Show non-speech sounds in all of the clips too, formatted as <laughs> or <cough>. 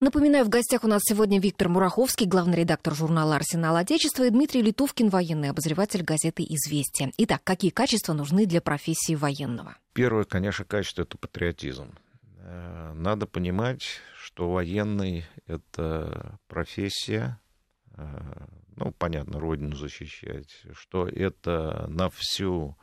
Напоминаю, в гостях у нас сегодня Виктор Мураховский, главный редактор журнала «Арсенал Отечества» и Дмитрий Литовкин, военный обозреватель газеты «Известия». Итак, какие качества нужны для профессии военного? Первое, конечно, качество – это патриотизм. Э, надо понимать, что военный – это профессия, э, ну, понятно, родину защищать, что это на всю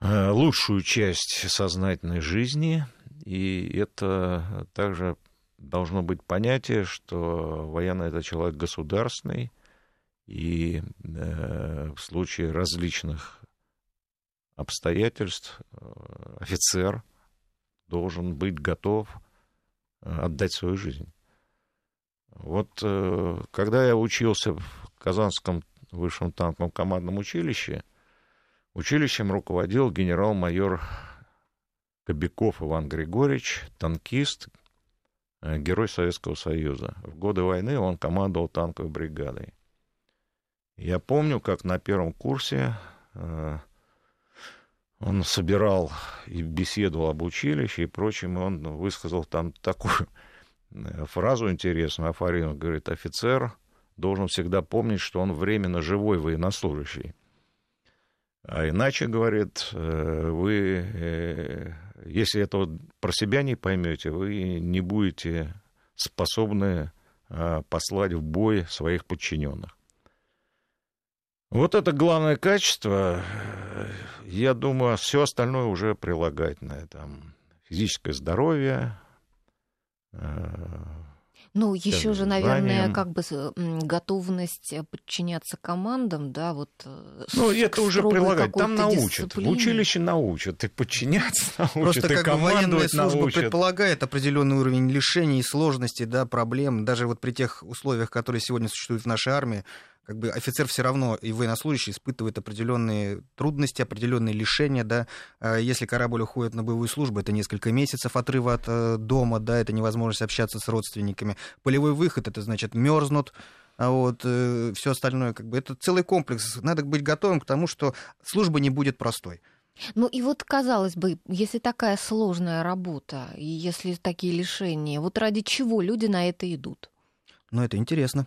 э, лучшую часть сознательной жизни, и это также должно быть понятие, что военный это человек государственный, и э, в случае различных обстоятельств э, офицер должен быть готов э, отдать свою жизнь. Вот э, когда я учился в Казанском высшем танковом командном училище, училищем руководил генерал-майор Кобяков Иван Григорьевич, танкист, герой Советского Союза. В годы войны он командовал танковой бригадой. Я помню, как на первом курсе э, он собирал и беседовал об училище и прочем, и он высказал там такую э, фразу интересную, афорину, говорит, офицер должен всегда помнить, что он временно живой военнослужащий. А иначе, говорит, вы если этого про себя не поймете, вы не будете способны а, послать в бой своих подчиненных. Вот это главное качество. Я думаю, все остальное уже прилагательное. Там физическое здоровье, ну, еще же, наверное, как бы готовность подчиняться командам, да, вот. Э, ну, это уже прилагать. Там научат. Дисциплине. В училище научат. И подчиняться <laughs> научат, Просто и как военная служба научат. предполагает определенный уровень лишений и сложностей, да, проблем. Даже вот при тех условиях, которые сегодня существуют в нашей армии, как бы офицер все равно и военнослужащий испытывает определенные трудности, определенные лишения, да. А если корабль уходит на боевую службу, это несколько месяцев отрыва от э, дома, да, это невозможность общаться с родственниками. Полевой выход, это значит мерзнут, а вот э, все остальное, как бы, это целый комплекс. Надо быть готовым к тому, что служба не будет простой. Ну и вот, казалось бы, если такая сложная работа, и если такие лишения, вот ради чего люди на это идут? Ну, это интересно.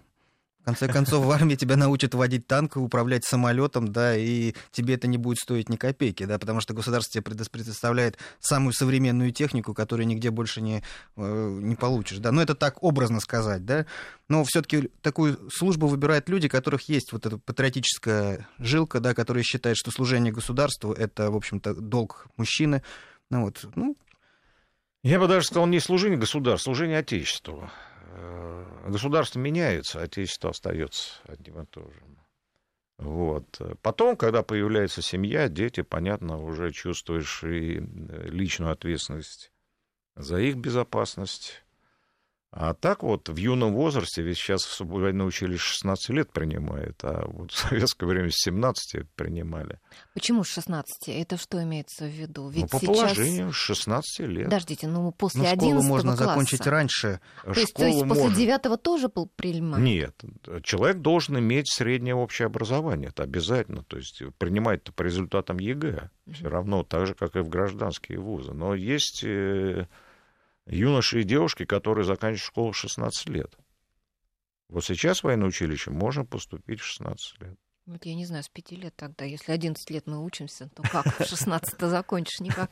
В конце концов, в армии тебя научат водить танк, управлять самолетом, да, и тебе это не будет стоить ни копейки, да, потому что государство тебе предоставляет самую современную технику, которую нигде больше не, э, не получишь, да. Но это так образно сказать, да. Но все-таки такую службу выбирают люди, у которых есть вот эта патриотическая жилка, да, которые считают, что служение государству это, в общем-то, долг мужчины. Ну вот, ну. Я бы даже сказал, не служение государству, служение Отечеству. Государство меняется, отечество остается одним и том же. Вот. Потом, когда появляется семья, дети, понятно, уже чувствуешь и э, личную ответственность за их безопасность, а так вот в юном возрасте, ведь сейчас в военное училище 16 лет принимает, а вот в советское время с 17 принимали. Почему с 16? Это что имеется в виду? Ну, Ведь ну, по сейчас... положению с 16 лет. Подождите, ну после ну, 11 школу можно класса. закончить раньше. То есть, то есть после можно. 9 тоже был принимать? Нет, человек должен иметь среднее общее образование, это обязательно. То есть принимать по результатам ЕГЭ, угу. все равно так же, как и в гражданские вузы. Но есть э, юноши и девушки, которые заканчивают школу в 16 лет. Вот сейчас в военное училище можно поступить в 16 лет. Вот я не знаю, с 5 лет тогда. Если 11 лет мы учимся, то как в 16 закончишь? Никак.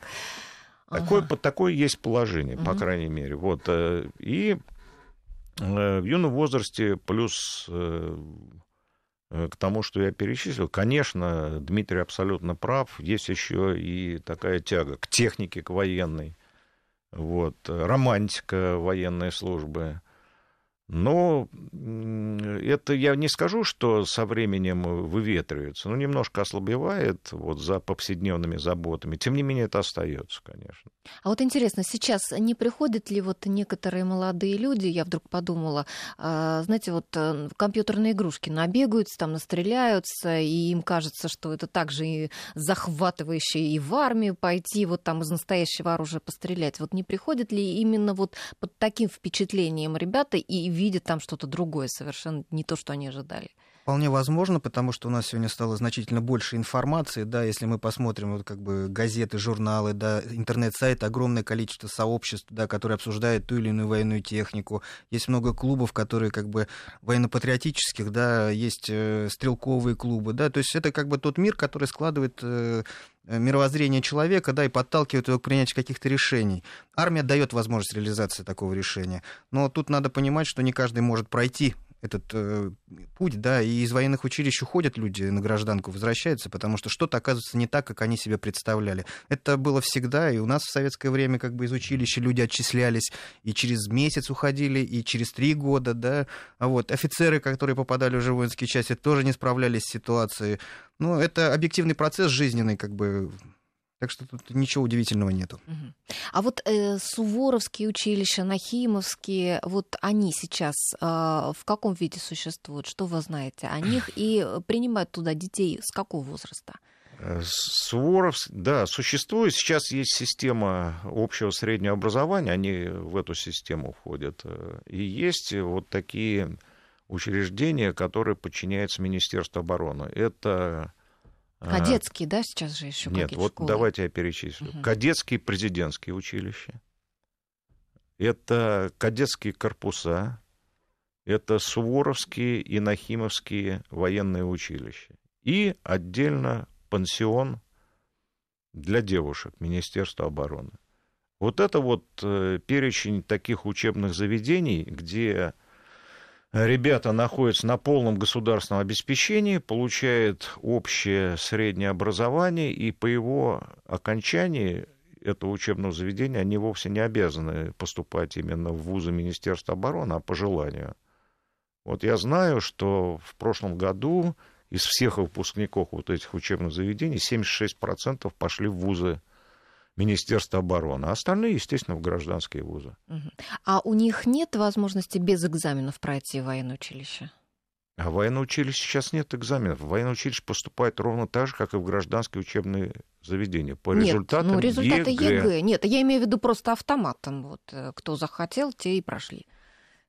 Такое, ага. такое есть положение, по крайней мере. Вот. Э, и э, в юном возрасте плюс э, к тому, что я перечислил, конечно, Дмитрий абсолютно прав. Есть еще и такая тяга к технике, к военной вот, романтика военной службы. Но это я не скажу, что со временем выветривается, но немножко ослабевает вот за повседневными заботами. Тем не менее, это остается, конечно. А вот интересно, сейчас не приходят ли вот некоторые молодые люди, я вдруг подумала, а, знаете, вот э, компьютерные игрушки набегаются, там настреляются, и им кажется, что это также и захватывающе и в армию пойти, вот там из настоящего оружия пострелять. Вот не приходят ли именно вот под таким впечатлением ребята и видят там что-то другое, совершенно не то, что они ожидали. Вполне возможно, потому что у нас сегодня стало значительно больше информации, да, если мы посмотрим вот как бы газеты, журналы, да, интернет-сайты, огромное количество сообществ, да, которые обсуждают ту или иную военную технику, есть много клубов, которые как бы военно-патриотических, да, есть э, стрелковые клубы, да, то есть это как бы тот мир, который складывает э, мировоззрение человека, да, и подталкивает его к принятию каких-то решений. Армия дает возможность реализации такого решения, но тут надо понимать, что не каждый может пройти этот э, путь, да, и из военных училищ уходят люди на гражданку, возвращаются, потому что что-то оказывается не так, как они себе представляли. Это было всегда, и у нас в советское время как бы из училища люди отчислялись, и через месяц уходили, и через три года, да, а вот офицеры, которые попадали уже в воинские части, тоже не справлялись с ситуацией. Ну, это объективный процесс жизненный, как бы так что тут ничего удивительного нету. А вот э, Суворовские училища, Нахимовские, вот они сейчас э, в каком виде существуют? Что вы знаете о них? <clears throat> И принимают туда детей с какого возраста? Э, Суворов, да, существует. Сейчас есть система общего среднего образования, они в эту систему входят. Э, и есть вот такие учреждения, которые подчиняются Министерству обороны. Это Кадетские, да, сейчас же еще Нет, вот школы? давайте я перечислю. Угу. Кадетские президентские училища. Это кадетские корпуса. Это Суворовские и Нахимовские военные училища. И отдельно пансион для девушек Министерства обороны. Вот это вот э, перечень таких учебных заведений, где ребята находятся на полном государственном обеспечении, получают общее среднее образование, и по его окончании этого учебного заведения они вовсе не обязаны поступать именно в вузы Министерства обороны, а по желанию. Вот я знаю, что в прошлом году из всех выпускников вот этих учебных заведений 76% пошли в вузы Министерства обороны, а остальные, естественно, в гражданские вузы. А у них нет возможности без экзаменов пройти военное училище? А в военное училище сейчас нет экзаменов. В военное училище поступает ровно так же, как и в гражданские учебные заведения. По нет, результатам ну, результаты ЕГЭ. ЕГЭ. Нет, я имею в виду просто автоматом. Вот, э, кто захотел, те и прошли.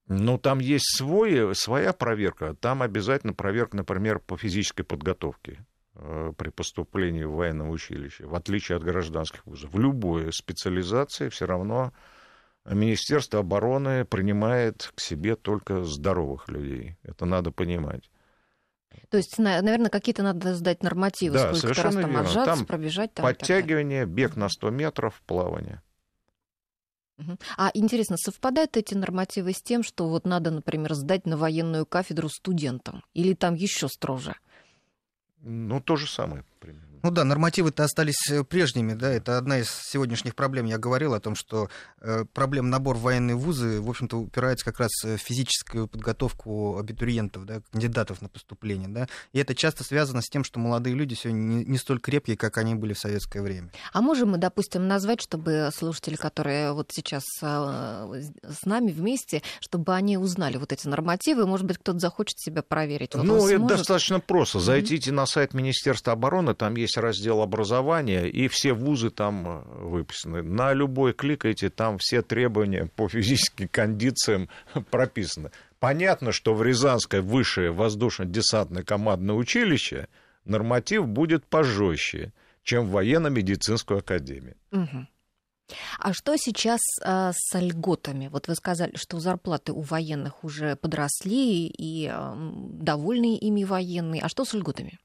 Ну, там есть свой, своя проверка. Там обязательно проверка, например, по физической подготовке. Э, при поступлении в военное училище, в отличие от гражданских вузов. В любой специализации все равно Министерство обороны принимает к себе только здоровых людей. Это надо понимать. То есть, наверное, какие-то надо сдать нормативы, да, сколько раз там верно. отжаться, там пробежать. Там подтягивание, бег на 100 метров, плавание. А интересно, совпадают эти нормативы с тем, что вот надо, например, сдать на военную кафедру студентам? Или там еще строже? Ну, то же самое примерно. Ну да, нормативы-то остались э, прежними, да, это одна из сегодняшних проблем. Я говорил о том, что э, проблем набор в военные вузы, в общем-то, упирается как раз в физическую подготовку абитуриентов, да, кандидатов на поступление, да, и это часто связано с тем, что молодые люди сегодня не, не столь крепкие, как они были в советское время. А можем мы, допустим, назвать, чтобы слушатели, которые вот сейчас э, с нами вместе, чтобы они узнали вот эти нормативы, может быть, кто-то захочет себя проверить? Вот ну, это сможет? достаточно просто. Зайдите mm-hmm. на сайт Министерства обороны, там есть есть раздел образования, и все вузы там э, выписаны. На любой кликайте, там все требования по физическим кондициям <laughs> прописаны. Понятно, что в Рязанское высшее воздушно-десантное командное училище норматив будет пожестче, чем в военно-медицинскую академию. Угу. А что сейчас а, с льготами? Вот вы сказали, что зарплаты у военных уже подросли и а, довольны ими военные. А что с льготами?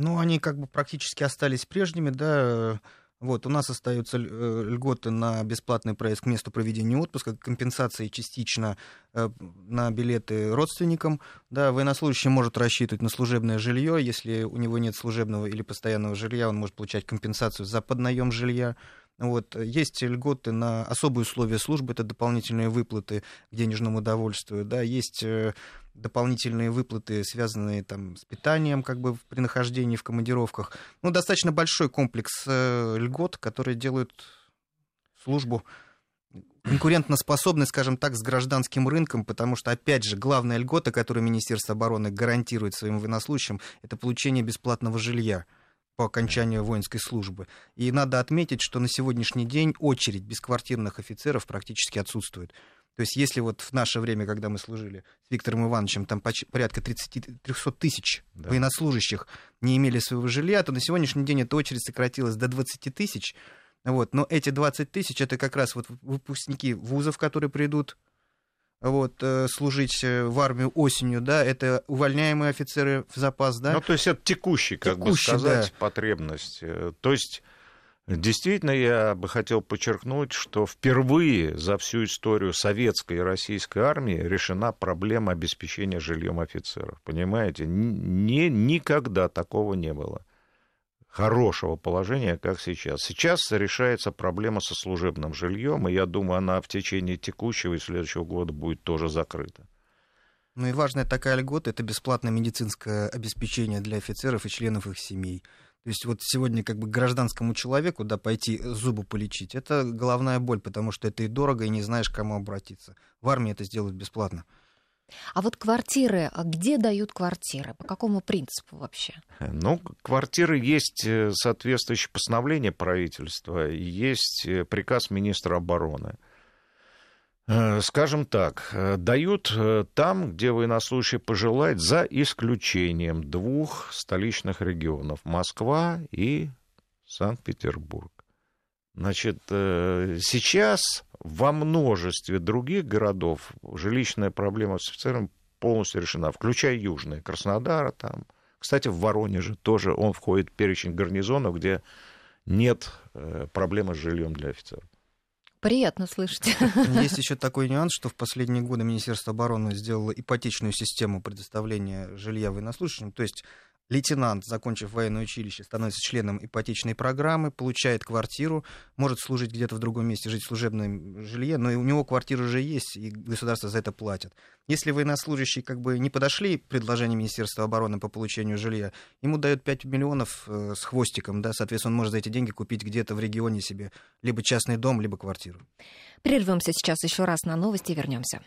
Ну, они как бы практически остались прежними, да. Вот, у нас остаются э, льготы на бесплатный проезд к месту проведения отпуска, компенсации частично э, на билеты родственникам. Да, военнослужащий может рассчитывать на служебное жилье. Если у него нет служебного или постоянного жилья, он может получать компенсацию за поднаем жилья. Вот. Есть льготы на особые условия службы, это дополнительные выплаты к денежному удовольствию. Да. Есть э, дополнительные выплаты, связанные там, с питанием как бы, при нахождении в командировках. Ну, достаточно большой комплекс э, льгот, которые делают службу конкурентоспособной, скажем так, с гражданским рынком, потому что, опять же, главная льгота, которую Министерство обороны гарантирует своим военнослужащим, это получение бесплатного жилья по окончанию воинской службы. И надо отметить, что на сегодняшний день очередь бесквартирных офицеров практически отсутствует. То есть если вот в наше время, когда мы служили с Виктором Ивановичем, там порядка 30, 300 тысяч да. военнослужащих не имели своего жилья, то на сегодняшний день эта очередь сократилась до 20 тысяч. Вот. Но эти 20 тысяч это как раз вот выпускники вузов, которые придут вот, э, служить э, в армию осенью, да, это увольняемые офицеры в запас, да. Ну, то есть это текущий, как текущий, бы сказать, да. потребность. Э, то есть Действительно, я бы хотел подчеркнуть, что впервые за всю историю советской и российской армии решена проблема обеспечения жильем офицеров. Понимаете, не, никогда такого не было хорошего положения, как сейчас. Сейчас решается проблема со служебным жильем, и я думаю, она в течение текущего и следующего года будет тоже закрыта. Ну и важная такая льгота — это бесплатное медицинское обеспечение для офицеров и членов их семей. То есть вот сегодня как бы гражданскому человеку, да, пойти зубы полечить, это головная боль, потому что это и дорого, и не знаешь, к кому обратиться. В армии это сделают бесплатно. А вот квартиры, а где дают квартиры? По какому принципу вообще? Ну, квартиры есть э, соответствующее постановление правительства, есть э, приказ министра обороны. Э, скажем так, дают там, где военнослужащий пожелает, за исключением двух столичных регионов – Москва и Санкт-Петербург. Значит, сейчас во множестве других городов жилищная проблема с офицером полностью решена, включая южные, Краснодар там. Кстати, в Воронеже тоже он входит в перечень гарнизонов, где нет э, проблемы с жильем для офицеров. Приятно слышать. Есть <laughs> еще такой нюанс, что в последние годы Министерство обороны сделало ипотечную систему предоставления жилья военнослужащим. То есть Лейтенант, закончив военное училище, становится членом ипотечной программы, получает квартиру, может служить где-то в другом месте, жить в служебном жилье, но и у него квартира уже есть, и государство за это платит. Если военнослужащие как бы не подошли к предложению Министерства обороны по получению жилья, ему дают 5 миллионов э, с хвостиком, да, соответственно, он может за эти деньги купить где-то в регионе себе либо частный дом, либо квартиру. Прервемся сейчас еще раз на новости и вернемся.